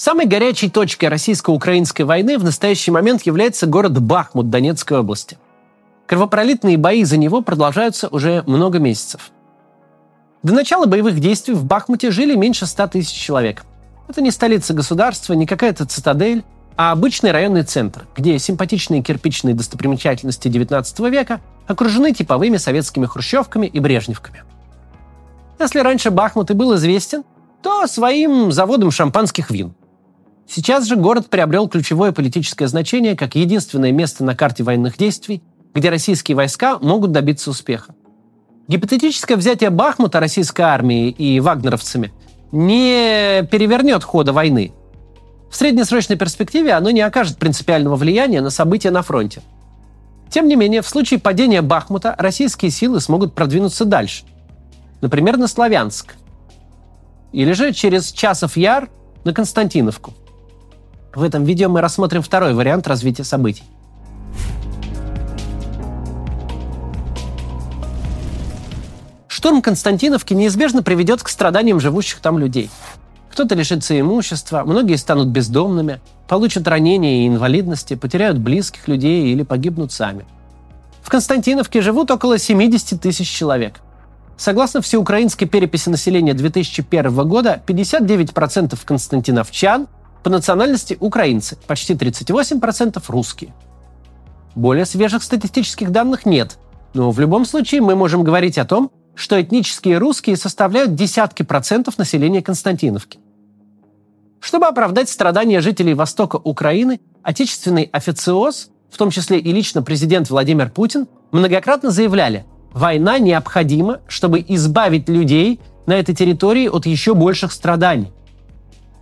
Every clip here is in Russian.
Самой горячей точкой российско-украинской войны в настоящий момент является город Бахмут Донецкой области. Кровопролитные бои за него продолжаются уже много месяцев. До начала боевых действий в Бахмуте жили меньше 100 тысяч человек. Это не столица государства, не какая-то цитадель, а обычный районный центр, где симпатичные кирпичные достопримечательности XIX века окружены типовыми советскими хрущевками и брежневками. Если раньше Бахмут и был известен, то своим заводом шампанских вин. Сейчас же город приобрел ключевое политическое значение как единственное место на карте военных действий, где российские войска могут добиться успеха. Гипотетическое взятие Бахмута российской армией и вагнеровцами не перевернет хода войны. В среднесрочной перспективе оно не окажет принципиального влияния на события на фронте. Тем не менее, в случае падения Бахмута российские силы смогут продвинуться дальше. Например, на Славянск. Или же через Часов Яр на Константиновку. В этом видео мы рассмотрим второй вариант развития событий. Штурм Константиновки неизбежно приведет к страданиям живущих там людей. Кто-то лишится имущества, многие станут бездомными, получат ранения и инвалидности, потеряют близких людей или погибнут сами. В Константиновке живут около 70 тысяч человек. Согласно всеукраинской переписи населения 2001 года, 59% константиновчан – по национальности украинцы, почти 38% русские. Более свежих статистических данных нет, но в любом случае мы можем говорить о том, что этнические русские составляют десятки процентов населения Константиновки. Чтобы оправдать страдания жителей востока Украины, отечественный официоз, в том числе и лично президент Владимир Путин, многократно заявляли, война необходима, чтобы избавить людей на этой территории от еще больших страданий.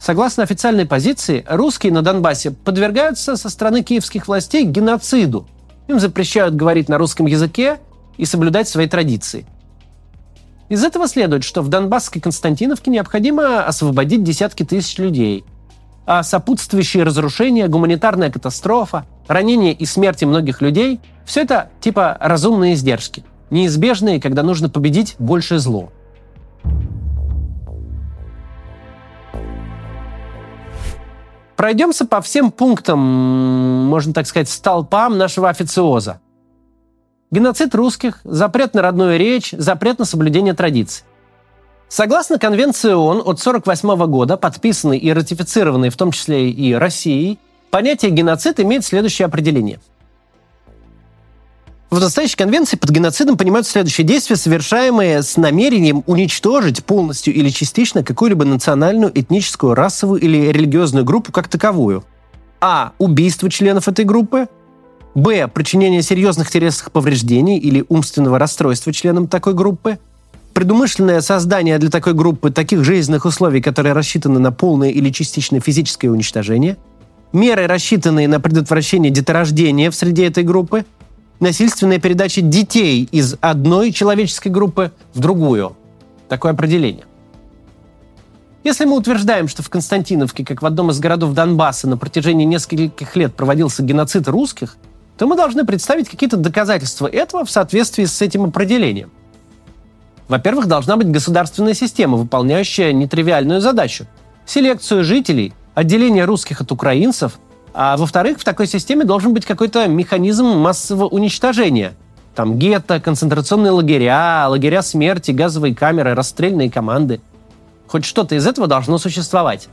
Согласно официальной позиции, русские на Донбассе подвергаются со стороны киевских властей геноциду. Им запрещают говорить на русском языке и соблюдать свои традиции. Из этого следует, что в Донбасской Константиновке необходимо освободить десятки тысяч людей. А сопутствующие разрушения, гуманитарная катастрофа, ранения и смерти многих людей – все это типа разумные издержки, неизбежные, когда нужно победить большее зло – Пройдемся по всем пунктам, можно так сказать, столпам нашего официоза. Геноцид русских, запрет на родную речь, запрет на соблюдение традиций. Согласно Конвенции ООН от 1948 года, подписанной и ратифицированной в том числе и Россией, понятие геноцид имеет следующее определение – в настоящей конвенции под геноцидом понимают следующие действия, совершаемые с намерением уничтожить полностью или частично какую-либо национальную, этническую, расовую или религиозную группу как таковую. А. Убийство членов этой группы. Б. Причинение серьезных телесных повреждений или умственного расстройства членам такой группы. Предумышленное создание для такой группы таких жизненных условий, которые рассчитаны на полное или частичное физическое уничтожение. Меры, рассчитанные на предотвращение деторождения в среде этой группы – насильственная передача детей из одной человеческой группы в другую. Такое определение. Если мы утверждаем, что в Константиновке, как в одном из городов Донбасса, на протяжении нескольких лет проводился геноцид русских, то мы должны представить какие-то доказательства этого в соответствии с этим определением. Во-первых, должна быть государственная система, выполняющая нетривиальную задачу – селекцию жителей, отделение русских от украинцев – а во-вторых, в такой системе должен быть какой-то механизм массового уничтожения. Там гетто, концентрационные лагеря, лагеря смерти, газовые камеры, расстрельные команды. Хоть что-то из этого должно существовать.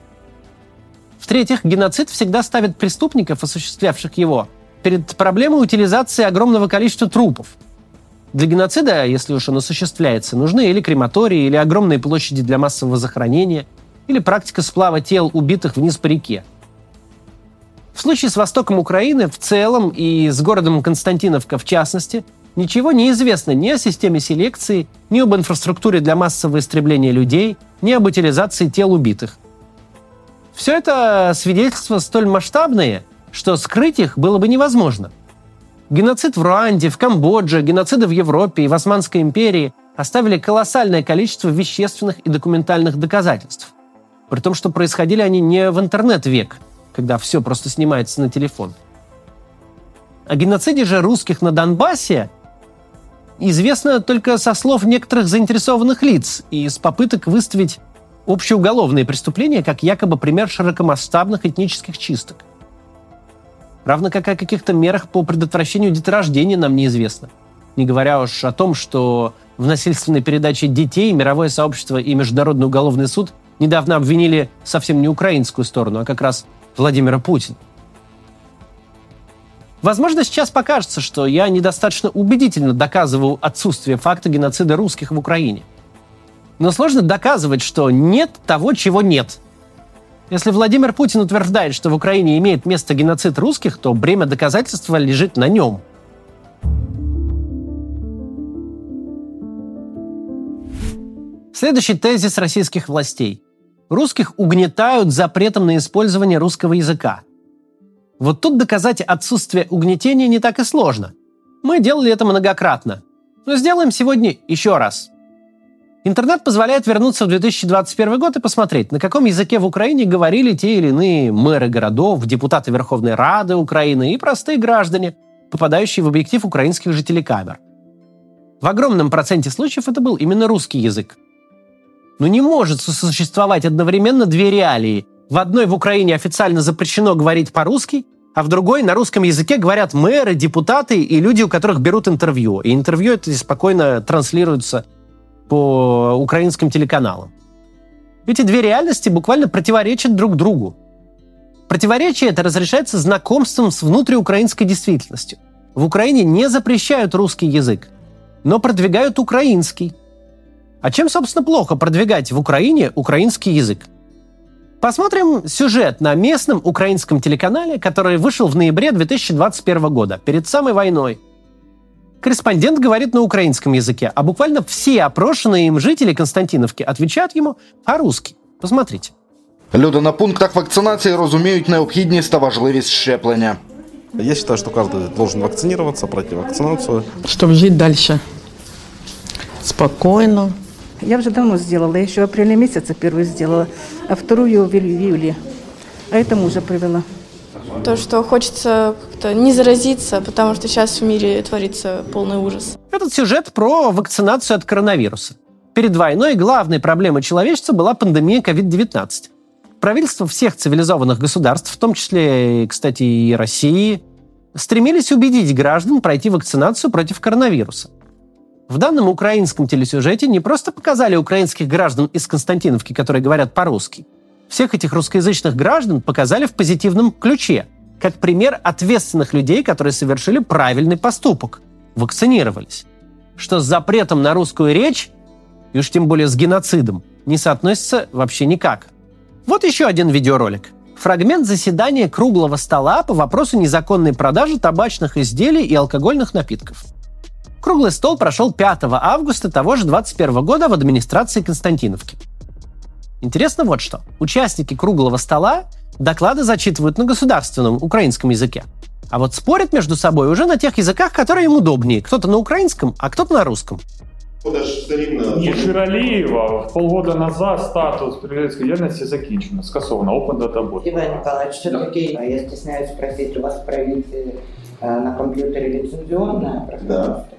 В-третьих, геноцид всегда ставит преступников, осуществлявших его, перед проблемой утилизации огромного количества трупов. Для геноцида, если уж он осуществляется, нужны или крематории, или огромные площади для массового захоронения, или практика сплава тел убитых вниз по реке – в случае с востоком Украины в целом и с городом Константиновка в частности, ничего не известно ни о системе селекции, ни об инфраструктуре для массового истребления людей, ни об утилизации тел убитых. Все это свидетельства столь масштабные, что скрыть их было бы невозможно. Геноцид в Руанде, в Камбодже, геноциды в Европе и в Османской империи оставили колоссальное количество вещественных и документальных доказательств. При том, что происходили они не в интернет-век – когда все просто снимается на телефон. О геноциде же русских на Донбассе известно только со слов некоторых заинтересованных лиц и из попыток выставить общеуголовные преступления как якобы пример широкомасштабных этнических чисток. Равно как о каких-то мерах по предотвращению деторождения нам неизвестно. Не говоря уж о том, что в насильственной передаче детей мировое сообщество и Международный уголовный суд недавно обвинили совсем не украинскую сторону, а как раз Владимира Путина. Возможно, сейчас покажется, что я недостаточно убедительно доказываю отсутствие факта геноцида русских в Украине. Но сложно доказывать, что нет того, чего нет. Если Владимир Путин утверждает, что в Украине имеет место геноцид русских, то бремя доказательства лежит на нем. Следующий тезис российских властей. Русских угнетают запретом на использование русского языка – вот тут доказать отсутствие угнетения не так и сложно. Мы делали это многократно. Но сделаем сегодня еще раз. Интернет позволяет вернуться в 2021 год и посмотреть, на каком языке в Украине говорили те или иные мэры городов, депутаты Верховной Рады Украины и простые граждане, попадающие в объектив украинских же телекамер. В огромном проценте случаев это был именно русский язык. Но не может существовать одновременно две реалии – в одной в Украине официально запрещено говорить по-русски, а в другой на русском языке говорят мэры, депутаты и люди, у которых берут интервью. И интервью это спокойно транслируется по украинским телеканалам. Эти две реальности буквально противоречат друг другу. Противоречие это разрешается знакомством с внутриукраинской действительностью. В Украине не запрещают русский язык, но продвигают украинский. А чем, собственно, плохо продвигать в Украине украинский язык? Посмотрим сюжет на местном украинском телеканале, который вышел в ноябре 2021 года, перед самой войной. Корреспондент говорит на украинском языке, а буквально все опрошенные им жители Константиновки отвечают ему по-русски. Посмотрите. Люди на пунктах вакцинації розуміють необхідність та важливість щеплення. Я считаю, что каждый должен вакцинироваться, пройти вакцинацию. Чтобы жить дальше спокойно, я уже давно сделала, я еще в апреле месяце первую сделала, а вторую в июле. А это мужа привела. То, что хочется как-то не заразиться, потому что сейчас в мире творится полный ужас. Этот сюжет про вакцинацию от коронавируса. Перед войной главной проблемой человечества была пандемия COVID-19. Правительства всех цивилизованных государств, в том числе, кстати, и России, стремились убедить граждан пройти вакцинацию против коронавируса. В данном украинском телесюжете не просто показали украинских граждан из Константиновки, которые говорят по-русски. Всех этих русскоязычных граждан показали в позитивном ключе, как пример ответственных людей, которые совершили правильный поступок – вакцинировались. Что с запретом на русскую речь, и уж тем более с геноцидом, не соотносится вообще никак. Вот еще один видеоролик. Фрагмент заседания круглого стола по вопросу незаконной продажи табачных изделий и алкогольных напитков – Круглый стол прошел 5 августа того же 21 года в администрации Константиновки. Интересно вот что. Участники круглого стола доклады зачитывают на государственном украинском языке. А вот спорят между собой уже на тех языках, которые им удобнее. Кто-то на украинском, а кто-то на русском. Ні, Ширалієва полгода назад статус привілейської діяльності закінчено, скасовано, Open Data Bot. Иван Николаевич, все-таки я стесняюсь спросить, у вас в провинции э, на компьютере лицензионное пространство?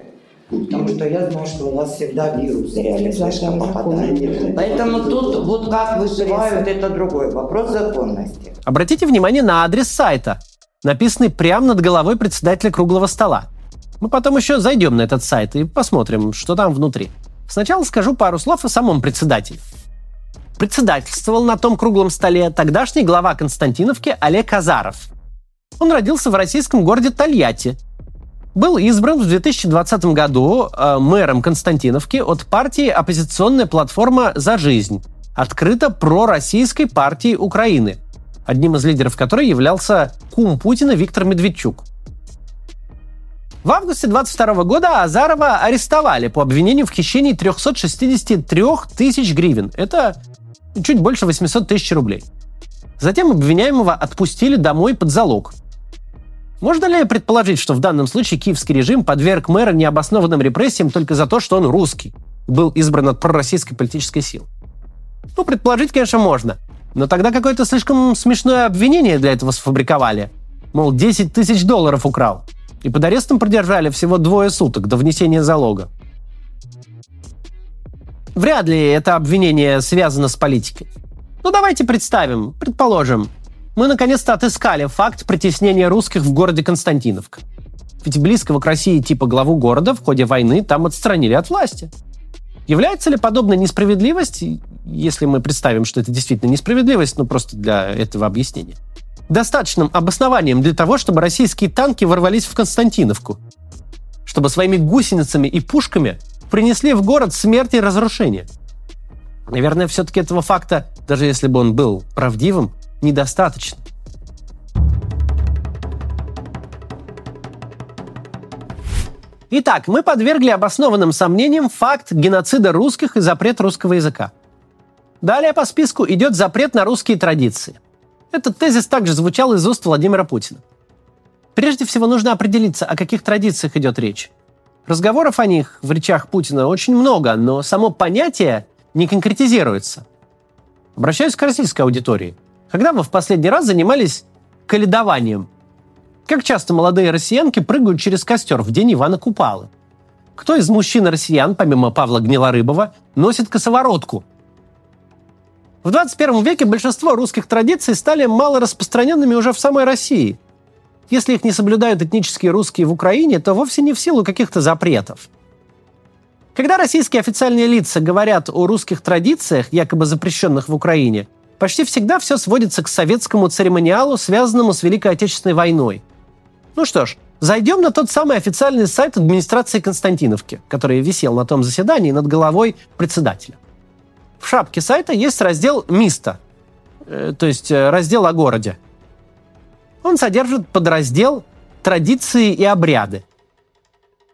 Потому что я знаю, что у вас всегда вирусы реально попадают. Поэтому тут вот как выживают, это другой вопрос законности. Обратите внимание на адрес сайта, написанный прямо над головой председателя круглого стола. Мы потом еще зайдем на этот сайт и посмотрим, что там внутри. Сначала скажу пару слов о самом председателе. Председательствовал на том круглом столе тогдашний глава Константиновки Олег Азаров. Он родился в российском городе Тольятти был избран в 2020 году э, мэром Константиновки от партии «Оппозиционная платформа за жизнь», открыто пророссийской партии Украины, одним из лидеров которой являлся кум Путина Виктор Медведчук. В августе 22 года Азарова арестовали по обвинению в хищении 363 тысяч гривен. Это чуть больше 800 тысяч рублей. Затем обвиняемого отпустили домой под залог – можно ли предположить, что в данном случае киевский режим подверг мэра необоснованным репрессиям только за то, что он русский, был избран от пророссийской политической силы? Ну, предположить, конечно, можно. Но тогда какое-то слишком смешное обвинение для этого сфабриковали. Мол, 10 тысяч долларов украл. И под арестом продержали всего двое суток до внесения залога. Вряд ли это обвинение связано с политикой. Ну давайте представим, предположим, мы наконец-то отыскали факт притеснения русских в городе Константиновка. Ведь близкого к России типа главу города в ходе войны там отстранили от власти. Является ли подобная несправедливость, если мы представим, что это действительно несправедливость, ну просто для этого объяснения, достаточным обоснованием для того, чтобы российские танки ворвались в Константиновку, чтобы своими гусеницами и пушками принесли в город смерть и разрушение. Наверное, все-таки этого факта, даже если бы он был правдивым, недостаточно. Итак, мы подвергли обоснованным сомнениям факт геноцида русских и запрет русского языка. Далее по списку идет запрет на русские традиции. Этот тезис также звучал из уст Владимира Путина. Прежде всего нужно определиться, о каких традициях идет речь. Разговоров о них в речах Путина очень много, но само понятие не конкретизируется. Обращаюсь к российской аудитории. Когда вы в последний раз занимались каледованием? Как часто молодые россиянки прыгают через костер в день Ивана Купалы? Кто из мужчин-россиян, помимо Павла Гнилорыбова, носит косоворотку? В 21 веке большинство русских традиций стали мало распространенными уже в самой России. Если их не соблюдают этнические русские в Украине, то вовсе не в силу каких-то запретов. Когда российские официальные лица говорят о русских традициях, якобы запрещенных в Украине, почти всегда все сводится к советскому церемониалу, связанному с Великой Отечественной войной. Ну что ж, зайдем на тот самый официальный сайт администрации Константиновки, который висел на том заседании над головой председателя. В шапке сайта есть раздел «Миста», э, то есть э, раздел о городе. Он содержит подраздел «Традиции и обряды».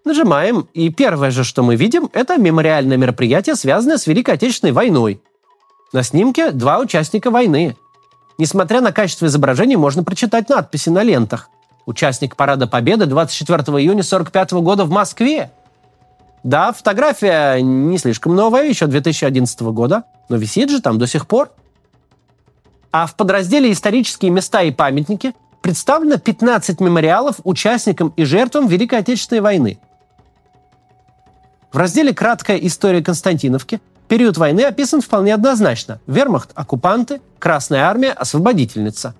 Нажимаем, и первое же, что мы видим, это мемориальное мероприятие, связанное с Великой Отечественной войной. На снимке два участника войны. Несмотря на качество изображений, можно прочитать надписи на лентах. Участник Парада Победы 24 июня 1945 года в Москве. Да, фотография не слишком новая, еще 2011 года, но висит же там до сих пор. А в подразделе «Исторические места и памятники» представлено 15 мемориалов участникам и жертвам Великой Отечественной войны. В разделе «Краткая история Константиновки» период войны описан вполне однозначно. Вермахт – оккупанты, Красная армия – освободительница.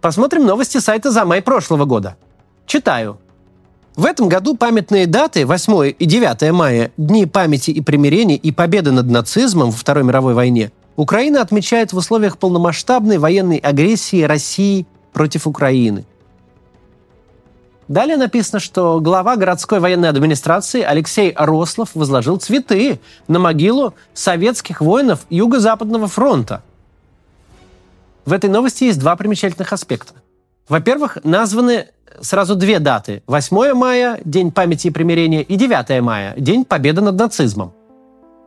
Посмотрим новости сайта за май прошлого года. Читаю. В этом году памятные даты 8 и 9 мая, Дни памяти и примирения и победы над нацизмом во Второй мировой войне, Украина отмечает в условиях полномасштабной военной агрессии России против Украины. Далее написано, что глава городской военной администрации Алексей Рослов возложил цветы на могилу советских воинов Юго-Западного фронта. В этой новости есть два примечательных аспекта. Во-первых, названы сразу две даты. 8 мая – День памяти и примирения, и 9 мая – День победы над нацизмом.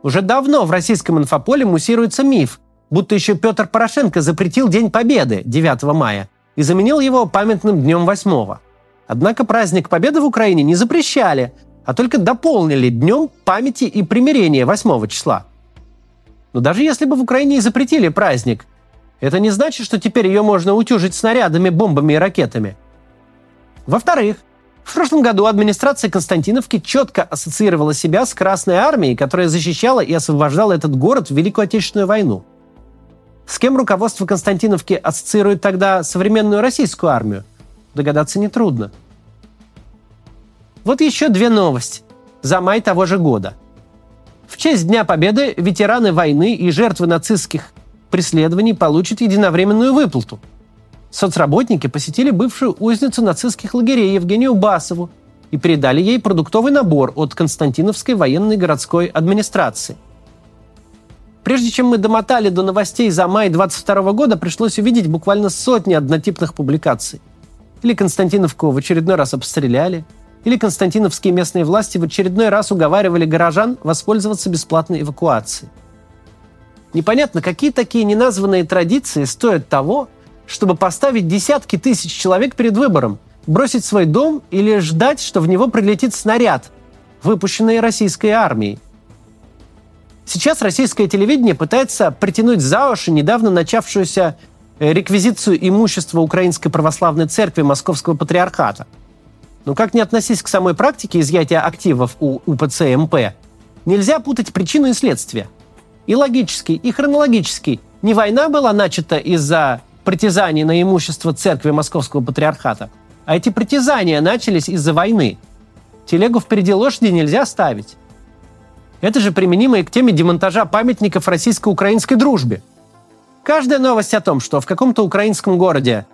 Уже давно в российском инфополе муссируется миф, будто еще Петр Порошенко запретил День Победы 9 мая и заменил его памятным днем 8. Однако праздник Победы в Украине не запрещали, а только дополнили Днем памяти и примирения 8 числа. Но даже если бы в Украине и запретили праздник, это не значит, что теперь ее можно утюжить снарядами, бомбами и ракетами. Во-вторых, в прошлом году администрация Константиновки четко ассоциировала себя с Красной Армией, которая защищала и освобождала этот город в Великую Отечественную войну. С кем руководство Константиновки ассоциирует тогда современную российскую армию? Догадаться нетрудно. Вот еще две новости за май того же года. В честь Дня Победы ветераны войны и жертвы нацистских преследований получат единовременную выплату – соцработники посетили бывшую узницу нацистских лагерей Евгению Басову и передали ей продуктовый набор от Константиновской военной городской администрации. Прежде чем мы домотали до новостей за май 22 года, пришлось увидеть буквально сотни однотипных публикаций. Или Константиновку в очередной раз обстреляли, или константиновские местные власти в очередной раз уговаривали горожан воспользоваться бесплатной эвакуацией. Непонятно, какие такие неназванные традиции стоят того, чтобы поставить десятки тысяч человек перед выбором – бросить свой дом или ждать, что в него прилетит снаряд, выпущенный российской армией. Сейчас российское телевидение пытается притянуть за уши недавно начавшуюся э, реквизицию имущества Украинской Православной Церкви Московского Патриархата. Но как не относись к самой практике изъятия активов у УПЦ МП, Нельзя путать причину и следствие. И логически, и хронологически. Не война была начата из-за притязаний на имущество церкви Московского патриархата, а эти притязания начались из-за войны. Телегу впереди лошади нельзя ставить. Это же применимо и к теме демонтажа памятников российско-украинской дружбе. Каждая новость о том, что в каком-то украинском городе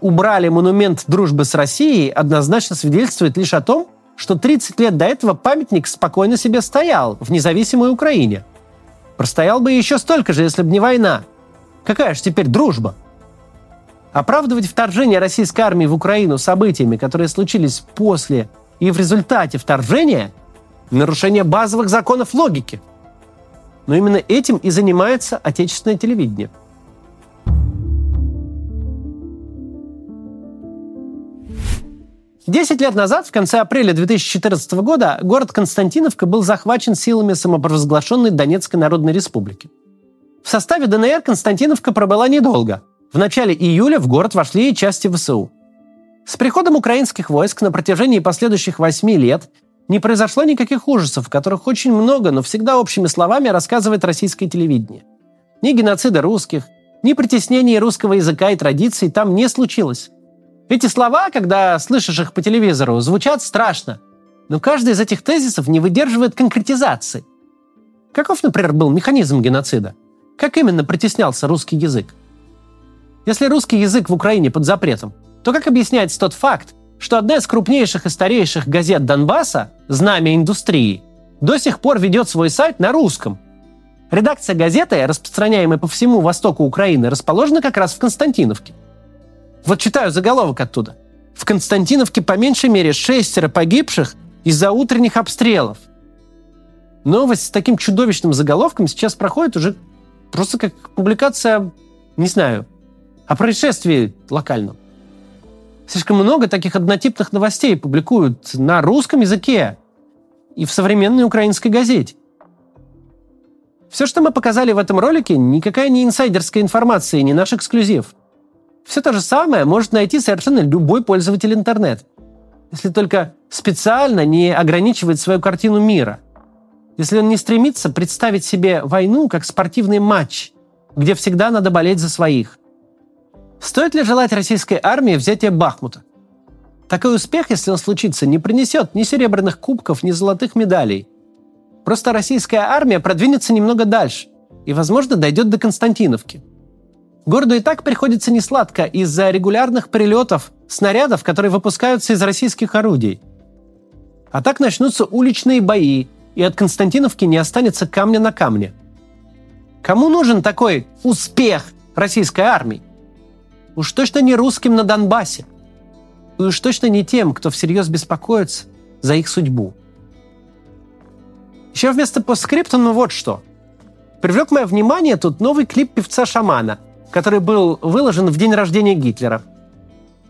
убрали монумент дружбы с Россией, однозначно свидетельствует лишь о том, что 30 лет до этого памятник спокойно себе стоял в независимой Украине. Простоял бы еще столько же, если бы не война. Какая же теперь дружба? Оправдывать вторжение российской армии в Украину событиями, которые случились после и в результате вторжения – нарушение базовых законов логики. Но именно этим и занимается отечественное телевидение. Десять лет назад, в конце апреля 2014 года, город Константиновка был захвачен силами самопровозглашенной Донецкой Народной Республики. В составе ДНР Константиновка пробыла недолго. В начале июля в город вошли и части ВСУ. С приходом украинских войск на протяжении последующих восьми лет не произошло никаких ужасов, которых очень много, но всегда общими словами рассказывает российское телевидение. Ни геноцида русских, ни притеснения русского языка и традиций там не случилось. Эти слова, когда слышишь их по телевизору, звучат страшно, но каждый из этих тезисов не выдерживает конкретизации. Каков, например, был механизм геноцида? Как именно притеснялся русский язык? Если русский язык в Украине под запретом, то как объясняется тот факт, что одна из крупнейших и старейших газет Донбасса «Знамя индустрии» до сих пор ведет свой сайт на русском. Редакция газеты, распространяемая по всему востоку Украины, расположена как раз в Константиновке. Вот читаю заголовок оттуда. В Константиновке по меньшей мере шестеро погибших из-за утренних обстрелов. Новость с таким чудовищным заголовком сейчас проходит уже просто как публикация, не знаю, о происшествии локальном. Слишком много таких однотипных новостей публикуют на русском языке и в современной украинской газете. Все, что мы показали в этом ролике, никакая не инсайдерская информация, не наш эксклюзив. Все то же самое может найти совершенно любой пользователь интернета. Если только специально не ограничивает свою картину мира. Если он не стремится представить себе войну как спортивный матч, где всегда надо болеть за своих – Стоит ли желать российской армии взятия Бахмута? Такой успех, если он случится, не принесет ни серебряных кубков, ни золотых медалей. Просто российская армия продвинется немного дальше и, возможно, дойдет до Константиновки. Городу и так приходится несладко из-за регулярных прилетов снарядов, которые выпускаются из российских орудий. А так начнутся уличные бои, и от Константиновки не останется камня на камне. Кому нужен такой успех российской армии? Уж точно не русским на Донбассе. И уж точно не тем, кто всерьез беспокоится за их судьбу. Еще вместо постскрипта, ну вот что. Привлек мое внимание тут новый клип певца-шамана, который был выложен в день рождения Гитлера.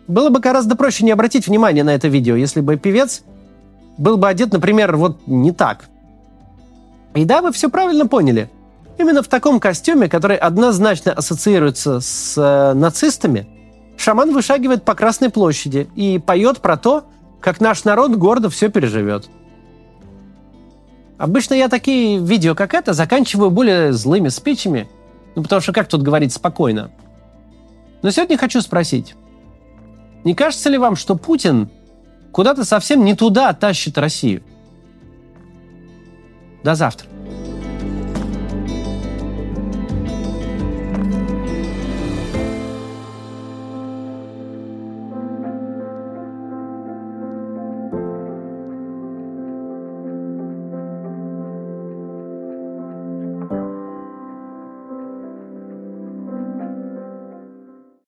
Было бы гораздо проще не обратить внимания на это видео, если бы певец был бы одет, например, вот не так. И да, вы все правильно поняли. Именно в таком костюме, который однозначно ассоциируется с э, нацистами, шаман вышагивает по Красной площади и поет про то, как наш народ гордо все переживет. Обычно я такие видео, как это, заканчиваю более злыми спичами, ну потому что как тут говорить спокойно. Но сегодня хочу спросить, не кажется ли вам, что Путин куда-то совсем не туда тащит Россию? До завтра.